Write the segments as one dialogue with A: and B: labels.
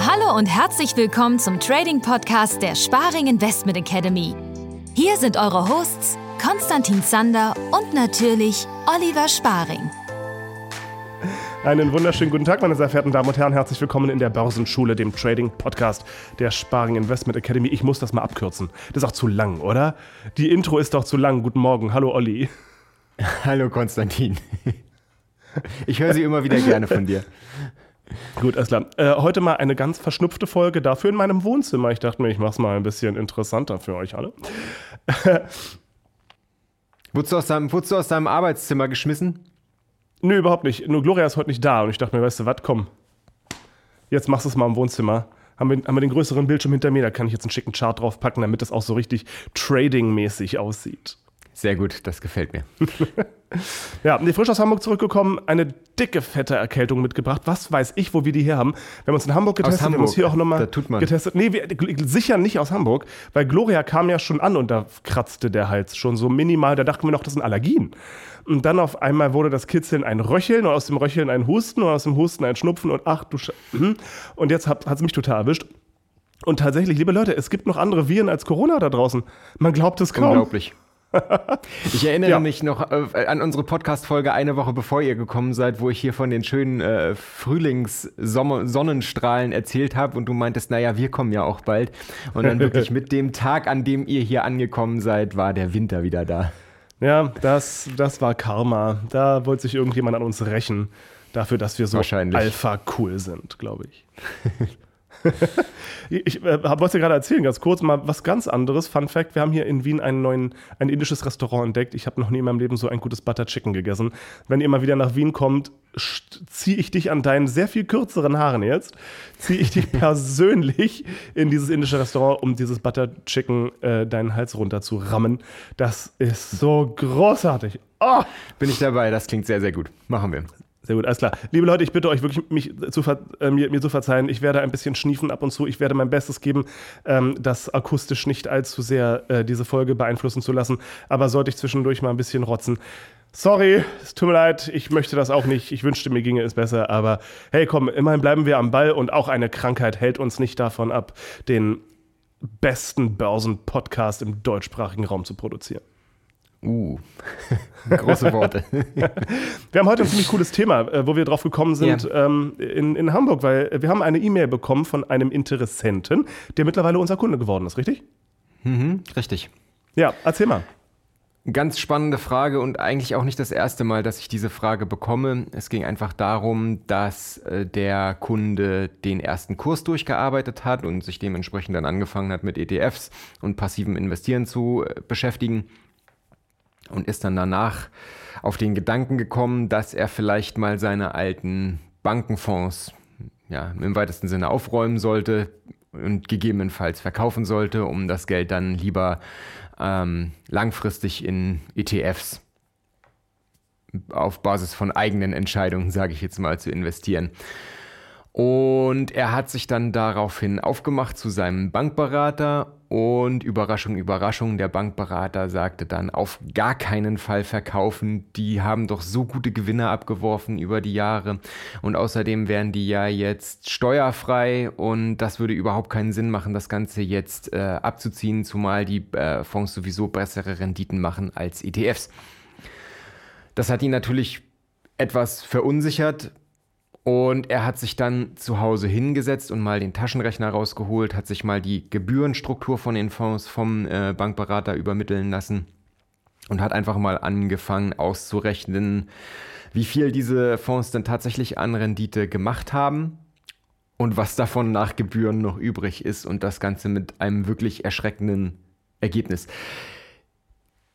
A: Hallo und herzlich willkommen zum Trading Podcast der Sparing Investment Academy. Hier sind eure Hosts Konstantin Zander und natürlich Oliver Sparing.
B: Einen wunderschönen guten Tag, meine sehr verehrten Damen und Herren. Herzlich willkommen in der Börsenschule, dem Trading Podcast der Sparing Investment Academy. Ich muss das mal abkürzen. Das ist auch zu lang, oder? Die Intro ist doch zu lang. Guten Morgen. Hallo, Olli.
C: Hallo, Konstantin. Ich höre sie immer wieder gerne von dir.
B: Gut, alles klar. Äh, heute mal eine ganz verschnupfte Folge dafür in meinem Wohnzimmer. Ich dachte mir, ich mache es mal ein bisschen interessanter für euch alle.
C: wurdest, du aus deinem, wurdest du aus deinem Arbeitszimmer geschmissen?
B: Nö, überhaupt nicht. Nur Gloria ist heute nicht da und ich dachte mir, weißt du was, komm. Jetzt machst du es mal im Wohnzimmer. Haben wir, haben wir den größeren Bildschirm hinter mir, da kann ich jetzt einen schicken Chart draufpacken, damit das auch so richtig Trading-mäßig aussieht.
C: Sehr gut, das gefällt mir.
B: ja, die frisch aus Hamburg zurückgekommen, eine dicke, fette Erkältung mitgebracht. Was weiß ich, wo wir die hier haben. Wir haben uns in Hamburg getestet,
C: aus Hamburg.
B: wir haben uns hier auch nochmal getestet. Nee, wir, sicher nicht aus Hamburg, weil Gloria kam ja schon an und da kratzte der Hals schon so minimal. Da dachten wir noch, das sind Allergien. Und dann auf einmal wurde das Kitzeln ein Röcheln und aus dem Röcheln ein Husten und aus dem Husten ein Schnupfen und ach du Sch hm. Und jetzt hat es mich total erwischt. Und tatsächlich, liebe Leute, es gibt noch andere Viren als Corona da draußen. Man glaubt es kaum.
C: Unglaublich. Ich erinnere ja. mich noch äh, an unsere Podcast-Folge eine Woche bevor ihr gekommen seid, wo ich hier von den schönen äh, Frühlings-Sonnenstrahlen erzählt habe und du meintest, naja, wir kommen ja auch bald. Und dann wirklich mit dem Tag, an dem ihr hier angekommen seid, war der Winter wieder da.
B: Ja, das, das war Karma. Da wollte sich irgendjemand an uns rächen. Dafür, dass wir so alpha cool sind, glaube ich. ich äh, wollte gerade erzählen, ganz kurz mal was ganz anderes. Fun Fact: Wir haben hier in Wien einen neuen, ein indisches Restaurant entdeckt. Ich habe noch nie in meinem Leben so ein gutes Butter Chicken gegessen. Wenn ihr mal wieder nach Wien kommt, ziehe ich dich an deinen sehr viel kürzeren Haaren jetzt, ziehe ich dich persönlich in dieses indische Restaurant, um dieses Butter Chicken äh, deinen Hals runter zu rammen. Das ist so großartig. Oh.
C: Bin ich dabei, das klingt sehr, sehr gut. Machen wir.
B: Sehr gut, alles klar. Liebe Leute, ich bitte euch wirklich, mich zu äh, mir, mir, zu verzeihen. Ich werde ein bisschen schniefen ab und zu. Ich werde mein Bestes geben, ähm, das akustisch nicht allzu sehr äh, diese Folge beeinflussen zu lassen. Aber sollte ich zwischendurch mal ein bisschen rotzen. Sorry, es tut mir leid, ich möchte das auch nicht. Ich wünschte, mir ginge es besser. Aber hey, komm, immerhin bleiben wir am Ball und auch eine Krankheit hält uns nicht davon ab, den besten Börsen-Podcast im deutschsprachigen Raum zu produzieren.
C: Uh, große Worte.
B: wir haben heute ein ziemlich cooles Thema, äh, wo wir drauf gekommen sind ja. ähm, in, in Hamburg, weil wir haben eine E-Mail bekommen von einem Interessenten, der mittlerweile unser Kunde geworden ist, richtig?
C: Mhm, richtig.
B: Ja, erzähl mal.
C: Ganz spannende Frage und eigentlich auch nicht das erste Mal, dass ich diese Frage bekomme. Es ging einfach darum, dass äh, der Kunde den ersten Kurs durchgearbeitet hat und sich dementsprechend dann angefangen hat, mit ETFs und passivem Investieren zu äh, beschäftigen und ist dann danach auf den Gedanken gekommen, dass er vielleicht mal seine alten Bankenfonds ja, im weitesten Sinne aufräumen sollte und gegebenenfalls verkaufen sollte, um das Geld dann lieber ähm, langfristig in ETFs auf Basis von eigenen Entscheidungen, sage ich jetzt mal, zu investieren. Und er hat sich dann daraufhin aufgemacht zu seinem Bankberater und Überraschung, Überraschung, der Bankberater sagte dann auf gar keinen Fall verkaufen. Die haben doch so gute Gewinne abgeworfen über die Jahre und außerdem wären die ja jetzt steuerfrei und das würde überhaupt keinen Sinn machen, das Ganze jetzt äh, abzuziehen, zumal die äh, Fonds sowieso bessere Renditen machen als ETFs. Das hat ihn natürlich etwas verunsichert, und er hat sich dann zu Hause hingesetzt und mal den Taschenrechner rausgeholt, hat sich mal die Gebührenstruktur von den Fonds vom äh, Bankberater übermitteln lassen und hat einfach mal angefangen auszurechnen, wie viel diese Fonds denn tatsächlich an Rendite gemacht haben und was davon nach Gebühren noch übrig ist und das Ganze mit einem wirklich erschreckenden Ergebnis.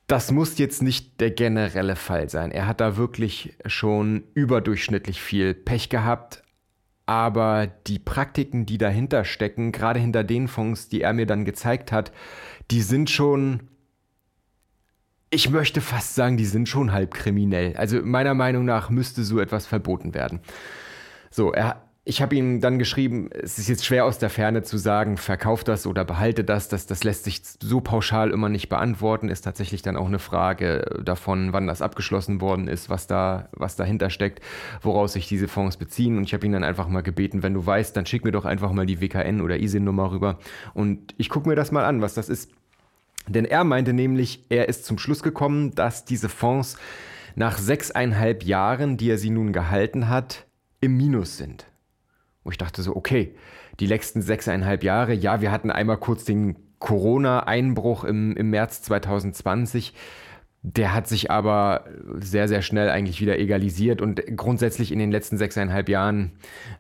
C: Das muss jetzt nicht der generelle Fall sein. Er hat da wirklich schon überdurchschnittlich viel Pech gehabt. Aber die Praktiken, die dahinter stecken, gerade hinter den Fonds, die er mir dann gezeigt hat, die sind schon, ich möchte fast sagen, die sind schon halb kriminell. Also meiner Meinung nach müsste so etwas verboten werden. So, er, ich habe ihm dann geschrieben, es ist jetzt schwer aus der Ferne zu sagen, verkauf das oder behalte das. das. Das lässt sich so pauschal immer nicht beantworten. Ist tatsächlich dann auch eine Frage davon, wann das abgeschlossen worden ist, was da, was dahinter steckt, woraus sich diese Fonds beziehen. Und ich habe ihn dann einfach mal gebeten, wenn du weißt, dann schick mir doch einfach mal die WKN oder ISIN-Nummer rüber. Und ich gucke mir das mal an, was das ist. Denn er meinte nämlich, er ist zum Schluss gekommen, dass diese Fonds nach sechseinhalb Jahren, die er sie nun gehalten hat, im Minus sind. Wo ich dachte so, okay, die letzten sechseinhalb Jahre, ja, wir hatten einmal kurz den Corona-Einbruch im, im März 2020. Der hat sich aber sehr, sehr schnell eigentlich wieder egalisiert und grundsätzlich in den letzten sechseinhalb Jahren,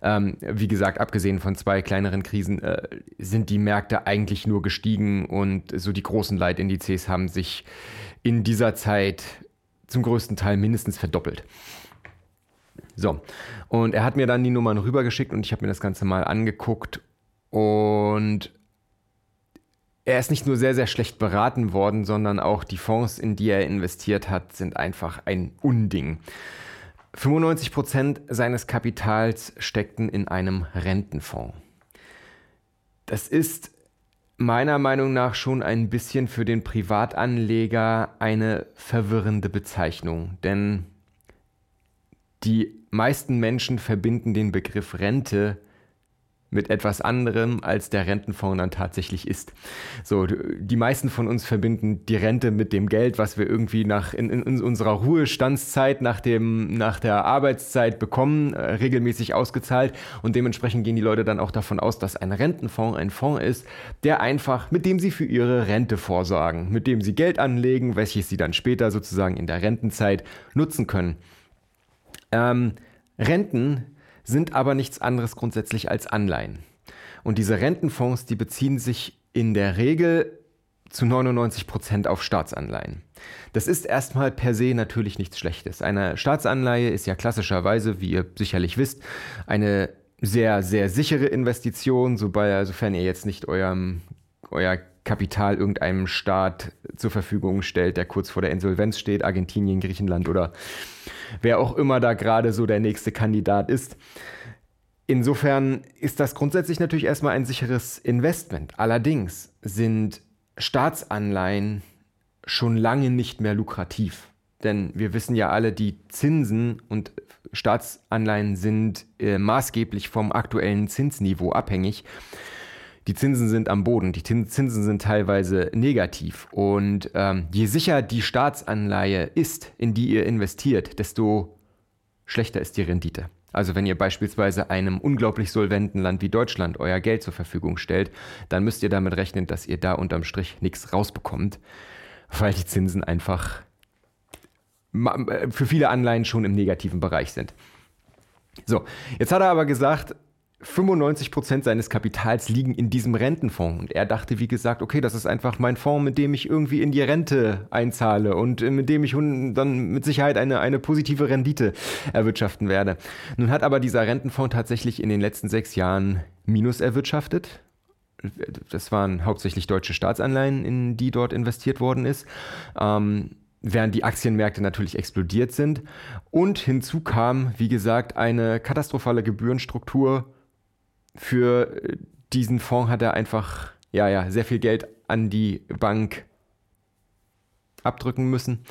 C: ähm, wie gesagt, abgesehen von zwei kleineren Krisen, äh, sind die Märkte eigentlich nur gestiegen und so die großen Leitindizes haben sich in dieser Zeit zum größten Teil mindestens verdoppelt. So, und er hat mir dann die Nummern rübergeschickt und ich habe mir das Ganze mal angeguckt und er ist nicht nur sehr, sehr schlecht beraten worden, sondern auch die Fonds, in die er investiert hat, sind einfach ein Unding. 95 Prozent seines Kapitals steckten in einem Rentenfonds. Das ist meiner Meinung nach schon ein bisschen für den Privatanleger eine verwirrende Bezeichnung, denn die meisten Menschen verbinden den Begriff Rente mit etwas anderem, als der Rentenfonds dann tatsächlich ist. So, die meisten von uns verbinden die Rente mit dem Geld, was wir irgendwie nach, in, in unserer Ruhestandszeit, nach, dem, nach der Arbeitszeit bekommen, äh, regelmäßig ausgezahlt. Und dementsprechend gehen die Leute dann auch davon aus, dass ein Rentenfonds ein Fonds ist, der einfach, mit dem sie für ihre Rente vorsorgen, mit dem sie Geld anlegen, welches sie dann später sozusagen in der Rentenzeit nutzen können. Ähm, Renten sind aber nichts anderes grundsätzlich als Anleihen. Und diese Rentenfonds, die beziehen sich in der Regel zu 99 Prozent auf Staatsanleihen. Das ist erstmal per se natürlich nichts Schlechtes. Eine Staatsanleihe ist ja klassischerweise, wie ihr sicherlich wisst, eine sehr, sehr sichere Investition, sofern ihr jetzt nicht eurem, euer Kapital irgendeinem Staat zur Verfügung stellt, der kurz vor der Insolvenz steht, Argentinien, Griechenland oder wer auch immer da gerade so der nächste Kandidat ist. Insofern ist das grundsätzlich natürlich erstmal ein sicheres Investment. Allerdings sind Staatsanleihen schon lange nicht mehr lukrativ. Denn wir wissen ja alle, die Zinsen und Staatsanleihen sind äh, maßgeblich vom aktuellen Zinsniveau abhängig. Die Zinsen sind am Boden, die Zinsen sind teilweise negativ. Und ähm, je sicher die Staatsanleihe ist, in die ihr investiert, desto schlechter ist die Rendite. Also wenn ihr beispielsweise einem unglaublich solventen Land wie Deutschland euer Geld zur Verfügung stellt, dann müsst ihr damit rechnen, dass ihr da unterm Strich nichts rausbekommt, weil die Zinsen einfach äh, für viele Anleihen schon im negativen Bereich sind. So, jetzt hat er aber gesagt, 95 Prozent seines Kapitals liegen in diesem Rentenfonds. Und er dachte, wie gesagt, okay, das ist einfach mein Fonds, mit dem ich irgendwie in die Rente einzahle und mit dem ich dann mit Sicherheit eine, eine positive Rendite erwirtschaften werde. Nun hat aber dieser Rentenfonds tatsächlich in den letzten sechs Jahren Minus erwirtschaftet. Das waren hauptsächlich deutsche Staatsanleihen, in die dort investiert worden ist. Ähm, während die Aktienmärkte natürlich explodiert sind. Und hinzu kam, wie gesagt, eine katastrophale Gebührenstruktur für äh, diesen Fonds hat er einfach ja, ja, sehr viel Geld an die Bank abdrücken müssen.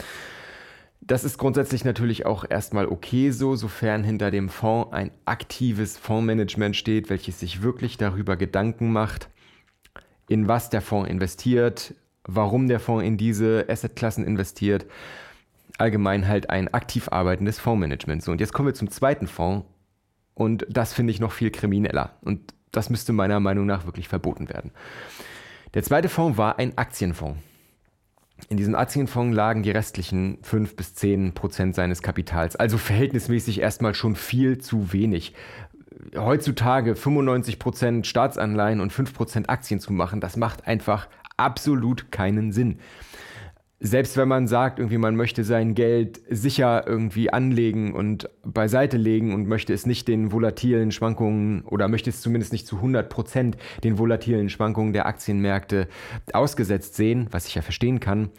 C: Das ist grundsätzlich natürlich auch erstmal okay so, sofern hinter dem Fonds ein aktives Fondsmanagement steht, welches sich wirklich darüber Gedanken macht, in was der Fonds investiert, warum der Fonds in diese Assetklassen investiert. Allgemein halt ein aktiv arbeitendes Fondsmanagement. So, und jetzt kommen wir zum zweiten Fonds, und das finde ich noch viel krimineller. Und das müsste meiner Meinung nach wirklich verboten werden. Der zweite Fonds war ein Aktienfonds. In diesem Aktienfonds lagen die restlichen 5 bis 10 Prozent seines Kapitals, also verhältnismäßig erstmal schon viel zu wenig. Heutzutage 95 Prozent Staatsanleihen und 5 Prozent Aktien zu machen, das macht einfach absolut keinen Sinn selbst wenn man sagt, irgendwie man möchte sein Geld sicher irgendwie anlegen und beiseite legen und möchte es nicht den volatilen Schwankungen oder möchte es zumindest nicht zu 100 Prozent den volatilen Schwankungen der Aktienmärkte ausgesetzt sehen, was ich ja verstehen kann,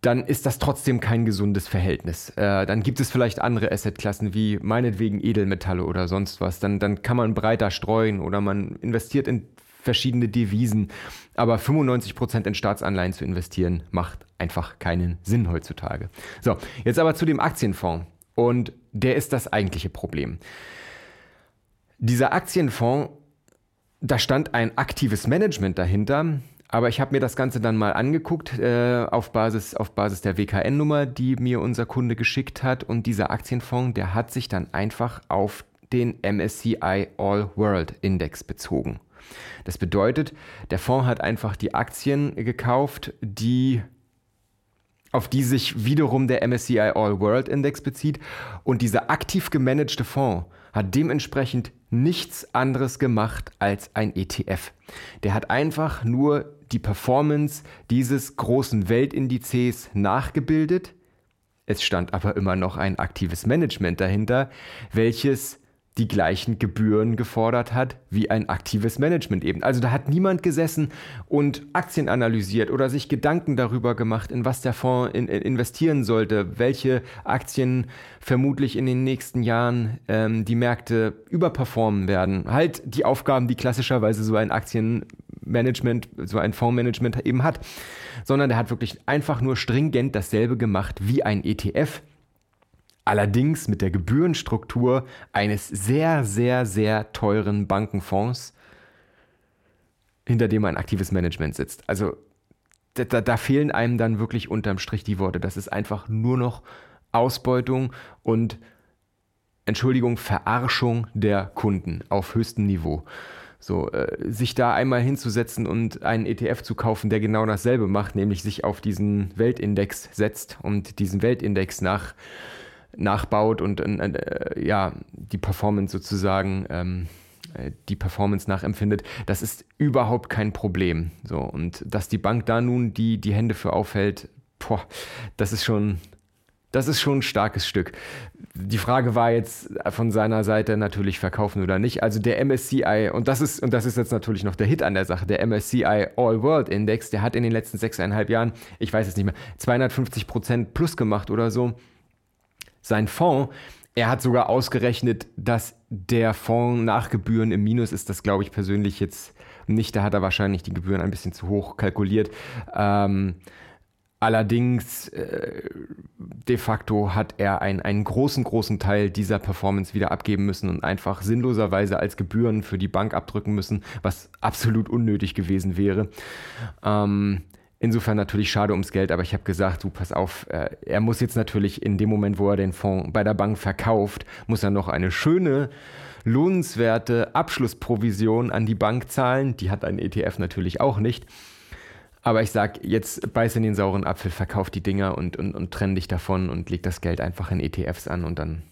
C: dann ist das trotzdem kein gesundes Verhältnis. Äh, dann gibt es vielleicht andere Assetklassen wie meinetwegen Edelmetalle oder sonst was. Dann, dann kann man breiter streuen oder man investiert in verschiedene Devisen. Aber 95% in Staatsanleihen zu investieren, macht einfach keinen Sinn heutzutage. So, jetzt aber zu dem Aktienfonds. Und der ist das eigentliche Problem. Dieser Aktienfonds, da stand ein aktives Management dahinter, aber ich habe mir das Ganze dann mal angeguckt äh, auf, Basis, auf Basis der WKN-Nummer, die mir unser Kunde geschickt hat. Und dieser Aktienfonds, der hat sich dann einfach auf den MSCI All World Index bezogen. Das bedeutet, der Fonds hat einfach die Aktien gekauft, die auf die sich wiederum der MSCI All World Index bezieht. Und dieser aktiv gemanagte Fonds hat dementsprechend nichts anderes gemacht als ein ETF. Der hat einfach nur die Performance dieses großen Weltindizes nachgebildet. Es stand aber immer noch ein aktives Management dahinter, welches die gleichen Gebühren gefordert hat wie ein aktives Management eben. Also da hat niemand gesessen und Aktien analysiert oder sich Gedanken darüber gemacht, in was der Fonds in, in investieren sollte, welche Aktien vermutlich in den nächsten Jahren ähm, die Märkte überperformen werden. Halt die Aufgaben, die klassischerweise so ein Aktienmanagement, so ein Fondsmanagement eben hat. Sondern der hat wirklich einfach nur stringent dasselbe gemacht wie ein ETF allerdings mit der Gebührenstruktur eines sehr, sehr, sehr teuren Bankenfonds, hinter dem ein aktives Management sitzt. Also da, da, fehlen einem dann wirklich unterm Strich die Worte. Das ist einfach nur noch Ausbeutung und Entschuldigung, Verarschung der Kunden auf höchstem Niveau. So, äh, sich da einmal hinzusetzen und einen ETF zu kaufen, der genau dasselbe macht, nämlich sich auf diesen Weltindex setzt und diesen Weltindex nach nachbaut und äh, ja, die Performance sozusagen, ähm, äh, die Performance nachempfindet, das ist überhaupt kein Problem. So, und dass die Bank da nun die, die Hände für aufhält, boah, das ist schon, das ist schon ein starkes Stück. Die Frage war jetzt von seiner Seite natürlich verkaufen oder nicht. Also der MSCI, und das ist, und das ist jetzt natürlich noch der Hit an der Sache, der MSCI All World Index, der hat in den letzten sechseinhalb Jahren, ich weiß es nicht mehr, 250 Prozent plus gemacht oder so sein Fonds. Er hat sogar ausgerechnet, dass der Fonds nach Gebühren im Minus ist. Das glaube ich persönlich jetzt nicht. Da hat er wahrscheinlich die Gebühren ein bisschen zu hoch kalkuliert. Ähm, allerdings, äh, de facto hat er ein, einen großen, großen Teil dieser Performance wieder abgeben müssen und einfach sinnloserweise als Gebühren für die Bank abdrücken müssen, was absolut unnötig gewesen wäre. Ähm, Insofern natürlich schade ums Geld, aber ich habe gesagt, du pass auf, äh, er muss jetzt natürlich in dem Moment, wo er den Fonds bei der Bank verkauft, muss er noch eine schöne, lohnenswerte Abschlussprovision an die Bank zahlen. Die hat ein ETF natürlich auch nicht. Aber ich sag, jetzt beiß in den sauren Apfel, verkauf die Dinger und, und, und trenn dich davon und leg das Geld einfach in ETFs an und dann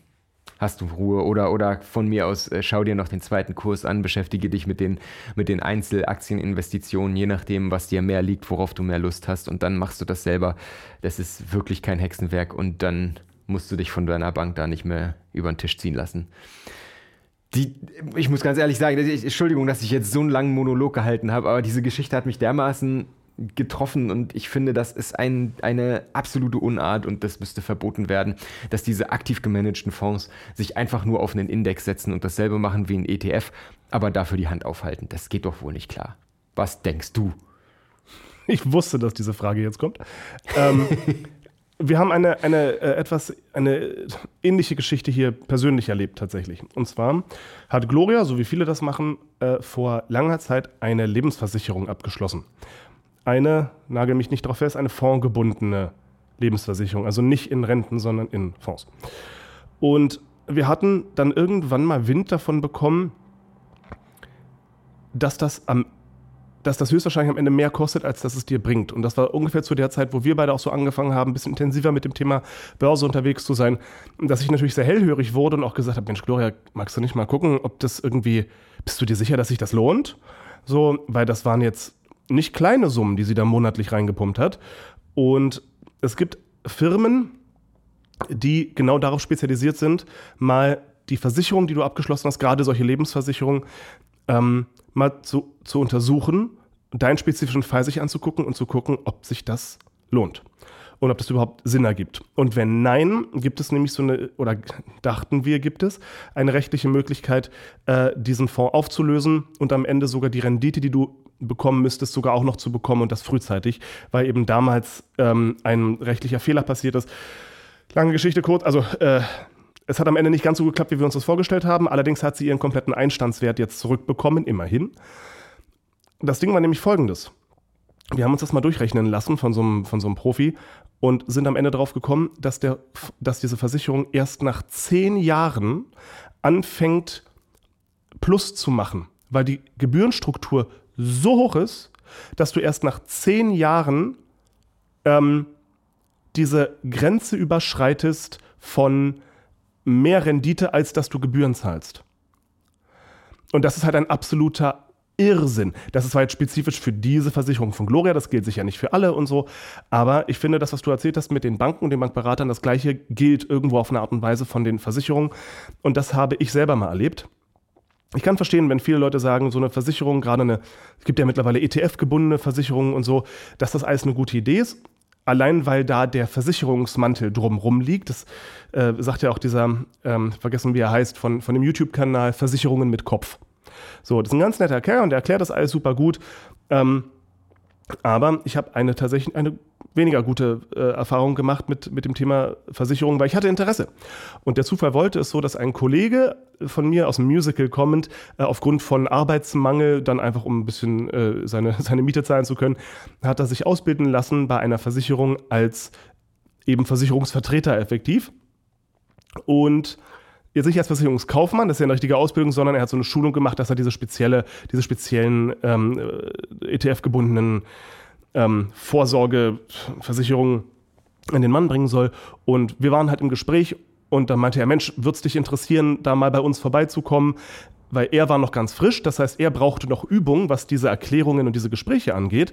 C: hast du Ruhe. Oder, oder von mir aus, äh, schau dir noch den zweiten Kurs an, beschäftige dich mit den, mit den Einzelaktieninvestitionen, je nachdem, was dir mehr liegt, worauf du mehr Lust hast. Und dann machst du das selber. Das ist wirklich kein Hexenwerk. Und dann musst du dich von deiner Bank da nicht mehr über den Tisch ziehen lassen. Die, ich muss ganz ehrlich sagen, Entschuldigung, dass ich jetzt so einen langen Monolog gehalten habe, aber diese Geschichte hat mich dermaßen getroffen und ich finde, das ist ein, eine absolute Unart und das müsste verboten werden, dass diese aktiv gemanagten Fonds sich einfach nur auf einen Index setzen und dasselbe machen wie ein ETF, aber dafür die Hand aufhalten. Das geht doch wohl nicht klar. Was denkst du?
B: Ich wusste, dass diese Frage jetzt kommt. ähm, wir haben eine, eine äh, etwas eine ähnliche Geschichte hier persönlich erlebt tatsächlich. Und zwar hat Gloria, so wie viele das machen, äh, vor langer Zeit eine Lebensversicherung abgeschlossen eine, nagel mich nicht drauf fest, eine fondgebundene Lebensversicherung. Also nicht in Renten, sondern in Fonds. Und wir hatten dann irgendwann mal Wind davon bekommen, dass das am dass das höchstwahrscheinlich am Ende mehr kostet, als dass es dir bringt. Und das war ungefähr zu der Zeit, wo wir beide auch so angefangen haben, ein bisschen intensiver mit dem Thema Börse unterwegs zu sein, dass ich natürlich sehr hellhörig wurde und auch gesagt habe, Mensch, Gloria, magst du nicht mal gucken, ob das irgendwie, bist du dir sicher, dass sich das lohnt? So, weil das waren jetzt nicht kleine Summen, die sie da monatlich reingepumpt hat. Und es gibt Firmen, die genau darauf spezialisiert sind, mal die Versicherung, die du abgeschlossen hast, gerade solche Lebensversicherungen, ähm, mal zu, zu untersuchen, deinen spezifischen Fall sich anzugucken und zu gucken, ob sich das lohnt. und ob das überhaupt Sinn ergibt. Und wenn nein, gibt es nämlich so eine, oder dachten wir, gibt es eine rechtliche Möglichkeit, äh, diesen Fonds aufzulösen und am Ende sogar die Rendite, die du bekommen müsstest, sogar auch noch zu bekommen und das frühzeitig, weil eben damals ähm, ein rechtlicher Fehler passiert ist. Lange Geschichte kurz, also äh, es hat am Ende nicht ganz so geklappt, wie wir uns das vorgestellt haben. Allerdings hat sie ihren kompletten Einstandswert jetzt zurückbekommen, immerhin. Das Ding war nämlich folgendes. Wir haben uns das mal durchrechnen lassen von so einem, von so einem Profi und sind am Ende darauf gekommen, dass, der, dass diese Versicherung erst nach zehn Jahren anfängt, Plus zu machen, weil die Gebührenstruktur so hoch ist, dass du erst nach zehn Jahren ähm, diese Grenze überschreitest von mehr Rendite, als dass du Gebühren zahlst. Und das ist halt ein absoluter Irrsinn. Das ist jetzt spezifisch für diese Versicherung von Gloria, das gilt sicher nicht für alle und so, aber ich finde, das, was du erzählt hast mit den Banken und den Bankberatern, das gleiche gilt irgendwo auf eine Art und Weise von den Versicherungen und das habe ich selber mal erlebt. Ich kann verstehen, wenn viele Leute sagen, so eine Versicherung, gerade eine, es gibt ja mittlerweile ETF-gebundene Versicherungen und so, dass das alles eine gute Idee ist allein weil da der Versicherungsmantel drumrum liegt. Das äh, sagt ja auch dieser, ähm, vergessen wie er heißt, von, von dem YouTube-Kanal Versicherungen mit Kopf. So, das ist ein ganz netter Kerl und der erklärt das alles super gut. Ähm, aber ich habe eine tatsächlich eine weniger gute äh, Erfahrung gemacht mit, mit dem Thema Versicherung, weil ich hatte Interesse. Und der Zufall wollte es so, dass ein Kollege von mir aus dem Musical kommend, äh, aufgrund von Arbeitsmangel, dann einfach um ein bisschen äh, seine, seine Miete zahlen zu können, hat er sich ausbilden lassen bei einer Versicherung als eben Versicherungsvertreter effektiv. Und jetzt nicht als Versicherungskaufmann, das ist ja eine richtige Ausbildung, sondern er hat so eine Schulung gemacht, dass er diese spezielle, diese speziellen ähm, äh, ETF-gebundenen ähm, Vorsorgeversicherungen in den Mann bringen soll. Und wir waren halt im Gespräch und dann meinte er, Mensch, würde es dich interessieren, da mal bei uns vorbeizukommen? Weil er war noch ganz frisch. Das heißt, er brauchte noch Übung, was diese Erklärungen und diese Gespräche angeht.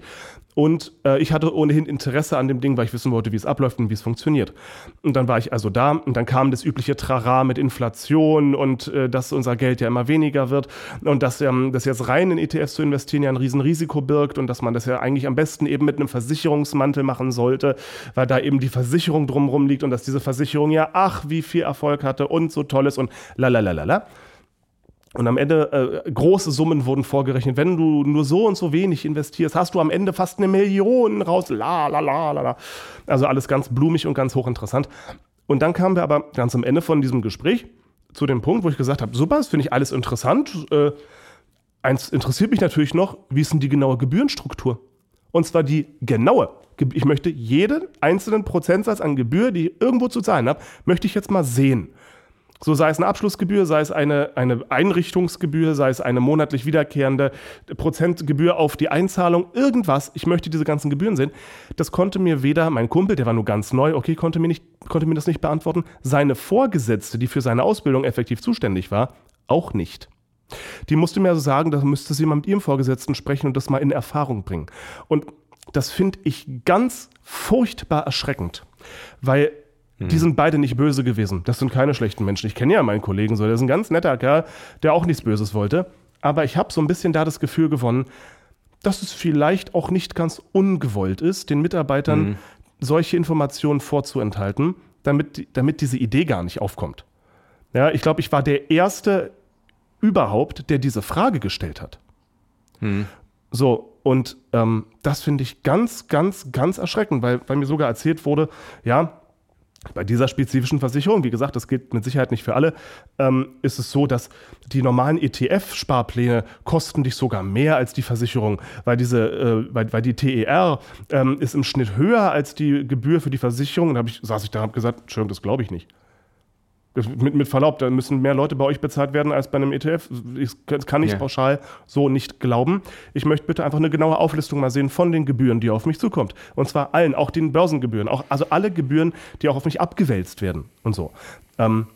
B: Und äh, ich hatte ohnehin Interesse an dem Ding, weil ich wissen wollte, wie es abläuft und wie es funktioniert. Und dann war ich also da und dann kam das übliche Trara mit Inflation und äh, dass unser Geld ja immer weniger wird und dass ähm, das jetzt rein in ETFs zu investieren ja ein Riesenrisiko birgt und dass man das ja eigentlich am besten eben mit einem Versicherungsmantel machen sollte, weil da eben die Versicherung drumherum liegt und dass diese Versicherung ja, ach, wie viel Erfolg hatte und so toll ist und lalalala. Und am Ende äh, große Summen wurden vorgerechnet. Wenn du nur so und so wenig investierst, hast du am Ende fast eine Million raus. La, la, la, la, la. Also alles ganz blumig und ganz hochinteressant. Und dann kamen wir aber ganz am Ende von diesem Gespräch zu dem Punkt, wo ich gesagt habe, super, das finde ich alles interessant. Äh, eins interessiert mich natürlich noch, wie ist denn die genaue Gebührenstruktur? Und zwar die genaue. Ich möchte jeden einzelnen Prozentsatz an Gebühr, die ich irgendwo zu zahlen habe, möchte ich jetzt mal sehen. So sei es eine Abschlussgebühr, sei es eine, eine Einrichtungsgebühr, sei es eine monatlich wiederkehrende Prozentgebühr auf die Einzahlung, irgendwas. Ich möchte diese ganzen Gebühren sehen. Das konnte mir weder mein Kumpel, der war nur ganz neu, okay, konnte mir, nicht, konnte mir das nicht beantworten. Seine Vorgesetzte, die für seine Ausbildung effektiv zuständig war, auch nicht. Die musste mir also sagen, da müsste sie mal mit ihrem Vorgesetzten sprechen und das mal in Erfahrung bringen. Und das finde ich ganz furchtbar erschreckend, weil die sind beide nicht böse gewesen. Das sind keine schlechten Menschen. Ich kenne ja meinen Kollegen so. Der ist ein ganz netter Kerl, der auch nichts Böses wollte. Aber ich habe so ein bisschen da das Gefühl gewonnen, dass es vielleicht auch nicht ganz ungewollt ist, den Mitarbeitern mhm. solche Informationen vorzuenthalten, damit, damit diese Idee gar nicht aufkommt. Ja, ich glaube, ich war der Erste überhaupt, der diese Frage gestellt hat. Mhm. So, und ähm, das finde ich ganz, ganz, ganz erschreckend, weil, weil mir sogar erzählt wurde, ja, bei dieser spezifischen Versicherung, wie gesagt, das gilt mit Sicherheit nicht für alle, ähm, ist es so, dass die normalen ETF-Sparpläne kosten dich sogar mehr als die Versicherung, weil diese, äh, weil, weil die TER ähm, ist im Schnitt höher als die Gebühr für die Versicherung. Und da ich, saß ich da und habe gesagt, Entschuldigung, das glaube ich nicht. Mit, mit, Verlaub, da müssen mehr Leute bei euch bezahlt werden als bei einem ETF. Ich kann ich ja. pauschal so nicht glauben. Ich möchte bitte einfach eine genaue Auflistung mal sehen von den Gebühren, die auf mich zukommt. Und zwar allen, auch den Börsengebühren, auch, also alle Gebühren, die auch auf mich abgewälzt werden und so. Ähm,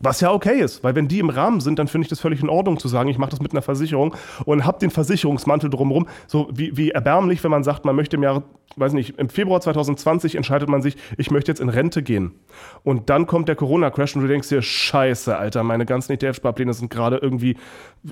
B: was ja okay ist, weil wenn die im Rahmen sind, dann finde ich das völlig in Ordnung zu sagen, ich mache das mit einer Versicherung und habe den Versicherungsmantel drumherum. So wie, wie erbärmlich, wenn man sagt, man möchte im Jahr, weiß nicht, im Februar 2020 entscheidet man sich, ich möchte jetzt in Rente gehen. Und dann kommt der Corona-Crash und du denkst dir, scheiße, Alter, meine ganzen ETF-Sparpläne sind gerade irgendwie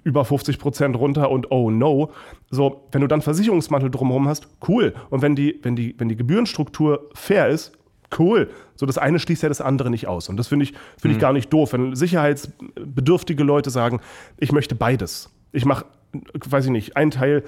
B: über 50 Prozent runter und oh no. So, wenn du dann Versicherungsmantel drumherum hast, cool. Und wenn die, wenn die, wenn die Gebührenstruktur fair ist, cool. So das eine schließt ja das andere nicht aus. Und das finde ich, find ich gar nicht doof. Wenn sicherheitsbedürftige Leute sagen, ich möchte beides. Ich mache, weiß ich nicht, einen Teil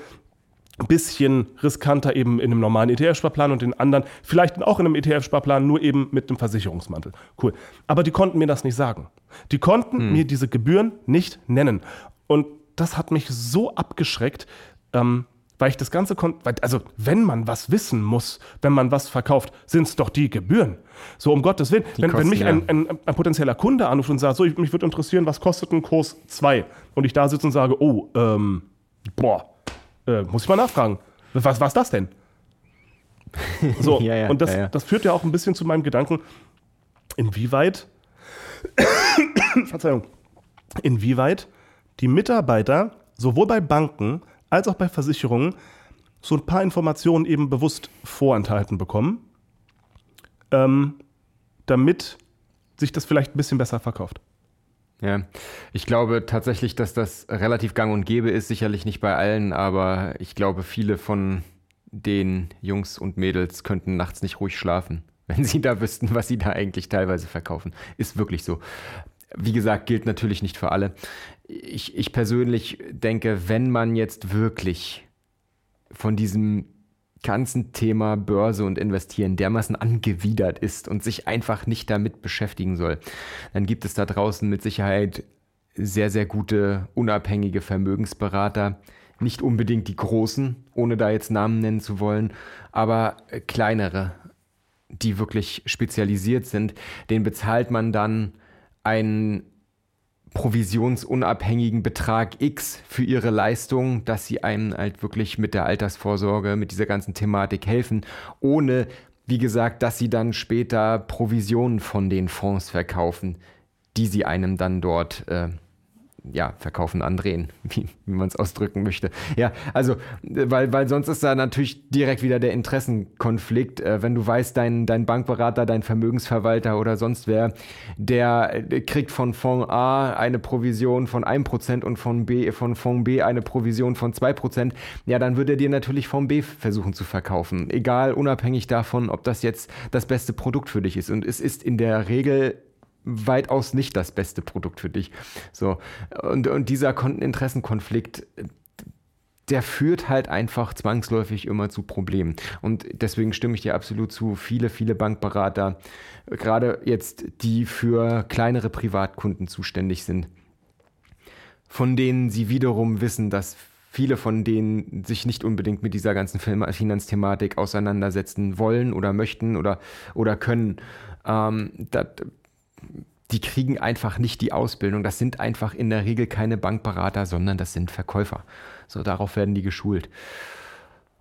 B: ein bisschen riskanter eben in einem normalen ETF-Sparplan und den anderen vielleicht auch in einem ETF-Sparplan, nur eben mit einem Versicherungsmantel. Cool. Aber die konnten mir das nicht sagen. Die konnten hm. mir diese Gebühren nicht nennen. Und das hat mich so abgeschreckt, ähm, weil ich das Ganze konnte, also wenn man was wissen muss, wenn man was verkauft, sind es doch die Gebühren. So um Gottes Willen. wenn, kosten, wenn mich ein, ein, ein, potenzieller Kunde anruft und sagt, so, ich, mich würde interessieren, was kostet ein Kurs 2? Und ich da sitze und sage, oh, ähm, boah, äh, muss ich mal nachfragen. Was war das denn? So, ja, ja, und das, ja, das führt ja auch ein bisschen zu meinem Gedanken, inwieweit, Verzeihung, inwieweit die Mitarbeiter sowohl bei Banken als auch bei Versicherungen so ein paar Informationen eben bewusst vorenthalten bekommen, ähm, damit sich das vielleicht ein bisschen besser verkauft.
C: Ja, ich glaube tatsächlich, dass das relativ gang und gäbe ist, sicherlich nicht bei allen, aber ich glaube, viele von den Jungs und Mädels könnten nachts nicht ruhig schlafen, wenn sie da wüssten, was sie da eigentlich teilweise verkaufen. Ist wirklich so. Wie gesagt, gilt natürlich nicht für alle. Ich, ich persönlich denke, wenn man jetzt wirklich von diesem ganzen Thema Börse und Investieren dermaßen angewidert ist und sich einfach nicht damit beschäftigen soll, dann gibt es da draußen mit Sicherheit sehr, sehr gute, unabhängige Vermögensberater. Nicht unbedingt die großen, ohne da jetzt Namen nennen zu wollen, aber kleinere, die wirklich spezialisiert sind. Den bezahlt man dann einen provisionsunabhängigen Betrag X für ihre Leistung, dass sie einem halt wirklich mit der Altersvorsorge, mit dieser ganzen Thematik helfen, ohne, wie gesagt, dass sie dann später Provisionen von den Fonds verkaufen, die sie einem dann dort äh, ja, verkaufen, andrehen, wie, wie man es ausdrücken möchte. Ja, also, weil, weil sonst ist da natürlich direkt wieder der Interessenkonflikt. Äh, wenn du weißt, dein, dein Bankberater, dein Vermögensverwalter oder sonst wer, der, der kriegt von Fonds A eine Provision von 1% und von, B, von Fonds B eine Provision von 2%, ja, dann würde er dir natürlich Fonds B versuchen zu verkaufen. Egal, unabhängig davon, ob das jetzt das beste Produkt für dich ist. Und es ist in der Regel weitaus nicht das beste Produkt für dich. So. Und, und dieser Interessenkonflikt, der führt halt einfach zwangsläufig immer zu Problemen. Und deswegen stimme ich dir absolut zu. Viele, viele Bankberater, gerade jetzt die für kleinere Privatkunden zuständig sind, von denen sie wiederum wissen, dass viele von denen sich nicht unbedingt mit dieser ganzen Finanzthematik auseinandersetzen wollen oder möchten oder, oder können. Ähm, das, die kriegen einfach nicht die Ausbildung. Das sind einfach in der Regel keine Bankberater, sondern das sind Verkäufer. So, darauf werden die geschult.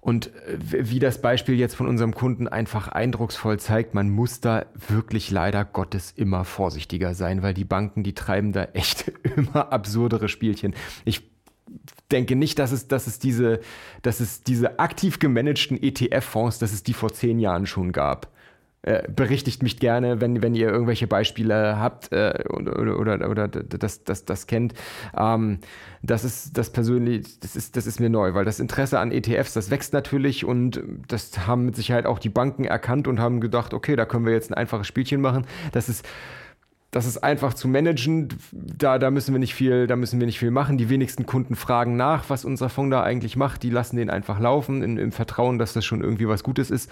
C: Und äh, wie das Beispiel jetzt von unserem Kunden einfach eindrucksvoll zeigt, man muss da wirklich leider Gottes immer vorsichtiger sein, weil die Banken, die treiben da echt immer absurdere Spielchen. Ich denke nicht, dass es, dass es diese, dass es diese aktiv gemanagten ETF-Fonds, dass es die vor zehn Jahren schon gab. Äh, berichtigt mich gerne, wenn, wenn ihr irgendwelche Beispiele habt äh, oder, oder, oder das, das, das kennt. Ähm, das ist das persönlich, das ist, das ist mir neu, weil das Interesse an ETFs, das wächst natürlich und das haben mit Sicherheit auch die Banken erkannt und haben gedacht, okay, da können wir jetzt ein einfaches Spielchen machen. Das ist das ist einfach zu managen. Da, da müssen wir nicht viel, da müssen wir nicht viel machen. Die wenigsten Kunden fragen nach, was unser Fonds da eigentlich macht. Die lassen den einfach laufen, in, im Vertrauen, dass das schon irgendwie was Gutes ist.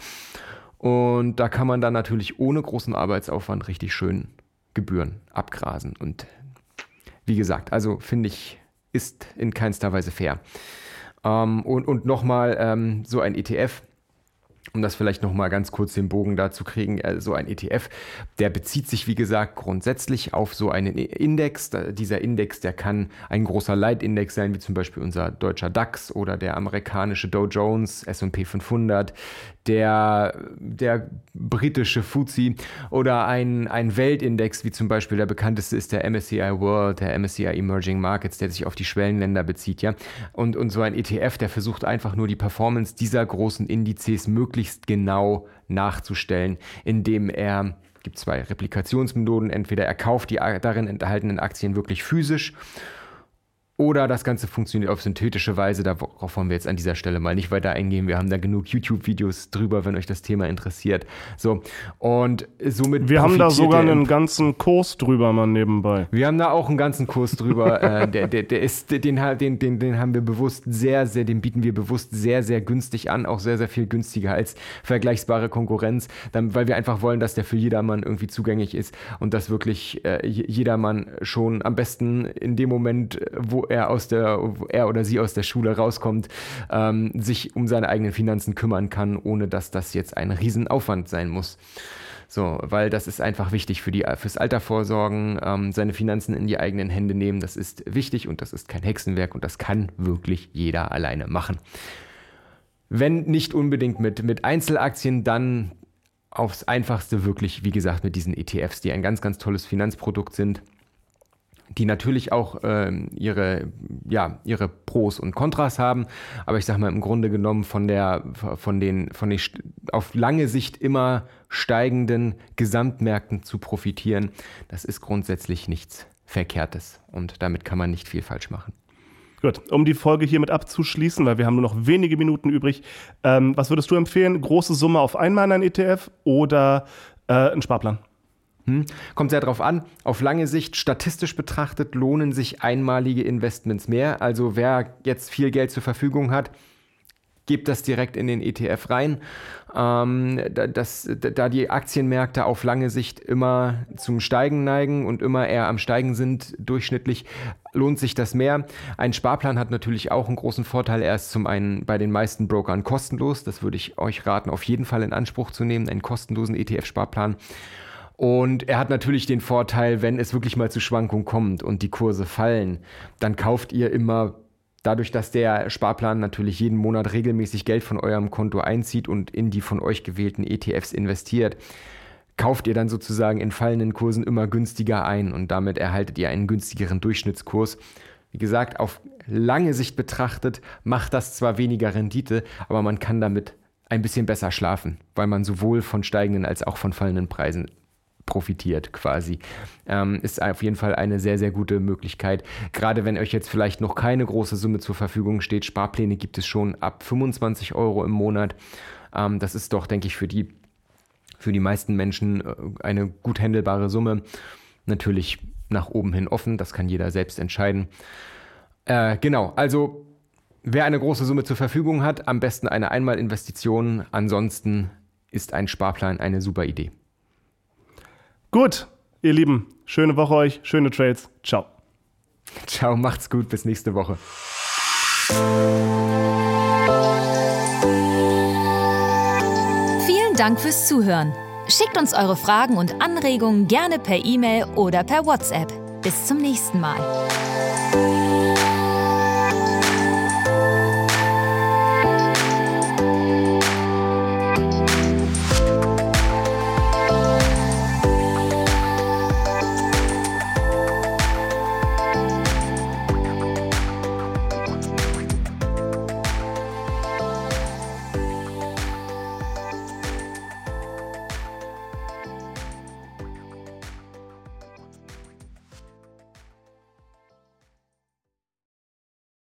C: Und da kann man dann natürlich ohne großen Arbeitsaufwand richtig schön Gebühren abgrasen. Und wie gesagt, also finde ich, ist in keinster Weise fair. Ähm, und und nochmal ähm, so ein ETF um das vielleicht noch mal ganz kurz den Bogen dazu kriegen, äh, so ein ETF, der bezieht sich wie gesagt grundsätzlich auf so einen Index. Dieser Index, der kann ein großer Leitindex sein, wie zum Beispiel unser deutscher DAX oder der amerikanische Dow Jones, S&P 500, der, der britische FTSE oder ein, ein Weltindex, wie zum Beispiel der bekannteste ist der MSCI World, der MSCI Emerging Markets, der sich auf die Schwellenländer bezieht, ja. Und, und so ein ETF, der versucht einfach nur die Performance dieser großen Indizes möglichst genau nachzustellen, indem er gibt zwei Replikationsmethoden. Entweder er kauft die darin enthaltenen Aktien wirklich physisch oder das Ganze funktioniert auf synthetische Weise. Darauf wollen wir jetzt an dieser Stelle mal nicht weiter eingehen. Wir haben da genug YouTube-Videos drüber, wenn euch das Thema interessiert. So, und somit.
B: Wir haben da sogar einen ganzen Kurs drüber, mal nebenbei.
C: Wir haben da auch einen ganzen Kurs drüber. äh, der, der, der ist, den, den, den, den haben wir bewusst sehr, sehr, den bieten wir bewusst sehr, sehr günstig an. Auch sehr, sehr viel günstiger als vergleichbare Konkurrenz. Dann, weil wir einfach wollen, dass der für jedermann irgendwie zugänglich ist und dass wirklich äh, jedermann schon am besten in dem Moment, wo er aus der, er oder sie aus der Schule rauskommt, ähm, sich um seine eigenen Finanzen kümmern kann, ohne dass das jetzt ein Riesenaufwand sein muss. So, weil das ist einfach wichtig für die, fürs Altervorsorgen, ähm, seine Finanzen in die eigenen Hände nehmen. Das ist wichtig und das ist kein Hexenwerk und das kann wirklich jeder alleine machen. Wenn nicht unbedingt mit, mit Einzelaktien, dann aufs einfachste wirklich, wie gesagt, mit diesen ETFs, die ein ganz, ganz tolles Finanzprodukt sind die natürlich auch ähm, ihre, ja, ihre Pros und Kontras haben, aber ich sage mal im Grunde genommen von der, von den, von den auf lange Sicht immer steigenden Gesamtmärkten zu profitieren, das ist grundsätzlich nichts Verkehrtes und damit kann man nicht viel falsch machen.
B: Gut, um die Folge hiermit abzuschließen, weil wir haben nur noch wenige Minuten übrig, ähm, was würdest du empfehlen? Große Summe auf einmal in ein ETF oder äh, ein Sparplan?
C: Hm? Kommt sehr darauf an. Auf lange Sicht, statistisch betrachtet, lohnen sich einmalige Investments mehr. Also wer jetzt viel Geld zur Verfügung hat, gebt das direkt in den ETF rein. Ähm, das, da die Aktienmärkte auf lange Sicht immer zum Steigen neigen und immer eher am Steigen sind, durchschnittlich, lohnt sich das mehr. Ein Sparplan hat natürlich auch einen großen Vorteil. Er ist zum einen bei den meisten Brokern kostenlos. Das würde ich euch raten, auf jeden Fall in Anspruch zu nehmen, einen kostenlosen ETF-Sparplan. Und er hat natürlich den Vorteil, wenn es wirklich mal zu Schwankungen kommt und die Kurse fallen, dann kauft ihr immer dadurch, dass der Sparplan natürlich jeden Monat regelmäßig Geld von eurem Konto einzieht und in die von euch gewählten ETFs investiert, kauft ihr dann sozusagen in fallenden Kursen immer günstiger ein und damit erhaltet ihr einen günstigeren Durchschnittskurs. Wie gesagt, auf lange Sicht betrachtet macht das zwar weniger Rendite, aber man kann damit ein bisschen besser schlafen, weil man sowohl von steigenden als auch von fallenden Preisen profitiert quasi. Ähm, ist auf jeden Fall eine sehr, sehr gute Möglichkeit. Gerade wenn euch jetzt vielleicht noch keine große Summe zur Verfügung steht, Sparpläne gibt es schon ab 25 Euro im Monat. Ähm, das ist doch, denke ich, für die, für die meisten Menschen äh, eine gut handelbare Summe. Natürlich nach oben hin offen, das kann jeder selbst entscheiden. Äh, genau, also wer eine große Summe zur Verfügung hat, am besten eine Einmalinvestition. Ansonsten ist ein Sparplan eine super Idee.
B: Gut, ihr Lieben, schöne Woche euch, schöne Trades. Ciao.
C: Ciao, macht's gut, bis nächste Woche.
A: Vielen Dank fürs Zuhören. Schickt uns eure Fragen und Anregungen gerne per E-Mail oder per WhatsApp. Bis zum nächsten Mal.